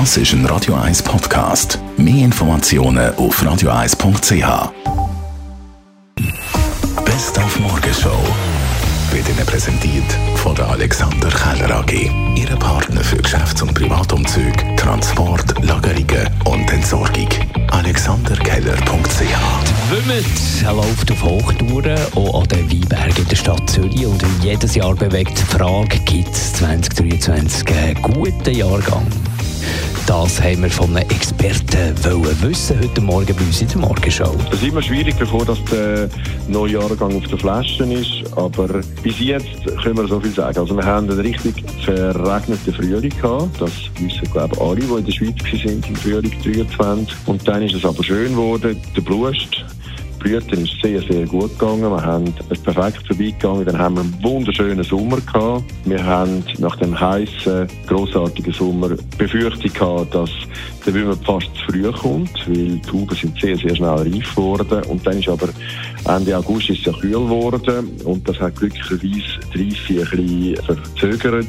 Das ist ein Radio 1 Podcast. Mehr Informationen auf radio1.ch. Best auf Morgenshow wird Ihnen präsentiert von der Alexander Keller AG. Ihre Partner für Geschäfts- und Privatumzug, Transport, Lagerungen und Entsorgung. AlexanderKeller.ch Wümmet läuft auf Hochtouren, auch an den Weinbergen in der Stadt Zürich. Und jedes Jahr bewegt die Frage, gibt es 2023 einen guten Jahrgang? Das haben wir von einem Experten wollen wissen heute Morgen bei uns in der Morgenshow. Es ist immer schwierig, bevor das der neue Jahrgang auf der Flasche ist. Aber bis jetzt können wir so viel sagen. Also wir haben einen richtig verregneten Frühling gehabt. Das wissen, glaube ich, alle, die in der Schweiz waren im Frühling 23. Und dann ist es aber schön geworden. Der Blust Blüten ist sehr, sehr gut gegangen. Wir haben es perfekt vorbeigegangen. Dann haben wir einen wunderschönen Sommer gehabt. Wir haben nach dem heißen, grossartigen Sommer Befürchtung gehabt, dass der Wimmer fast zu früh kommt, weil die Trauben sind sehr, sehr schnell reif geworden. Und dann ist aber Ende August ist es ja kühl geworden und das hat glücklicherweise die Reife ein bisschen verzögert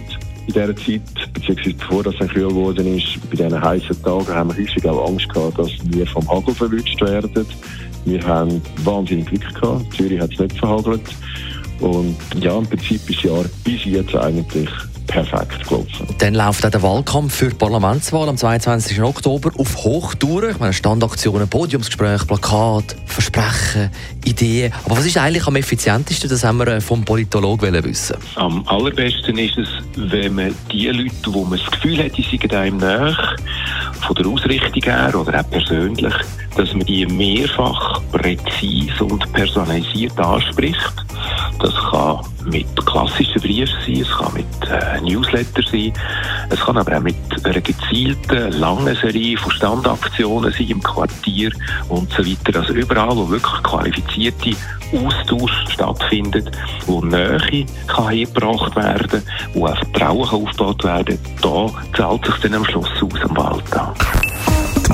in dieser Zeit, beziehungsweise bevor das dann kühl geworden ist, bei diesen heißen Tagen haben wir häufig auch Angst gehabt, dass wir vom Hagel verwünscht werden. Wir haben wahnsinnig Glück gehabt. Zürich hat es nicht verhagelt. Und ja, im Prinzip ist das Jahr bis jetzt eigentlich perfekt gelaufen. Dann läuft auch der Wahlkampf für die Parlamentswahl am 22. Oktober auf Hochtouren. Ich meine, Standaktionen, Podiumsgespräche, Plakate, Versprechen, Ideen. Aber was ist eigentlich am effizientesten? Das haben wir vom Politologen wissen. Am allerbesten ist es, wenn man die Leute, wo man das Gefühl hat, die seien einem nach, von der Ausrichtung her oder auch persönlich, dass man die mehrfach präzise und personalisiert anspricht. Das kann mit klassischen Briefen sein, es kann mit äh, Newsletter sein, es kann aber auch mit einer gezielten, langen Serie von Standaktionen sein im Quartier und so weiter. Also überall, wo wirklich qualifizierte Austausch stattfindet, wo Nähe kann hergebracht werden, wo auch Vertrauen aufgebaut werden, da zahlt sich dann am Schluss aus am Wahltag. Die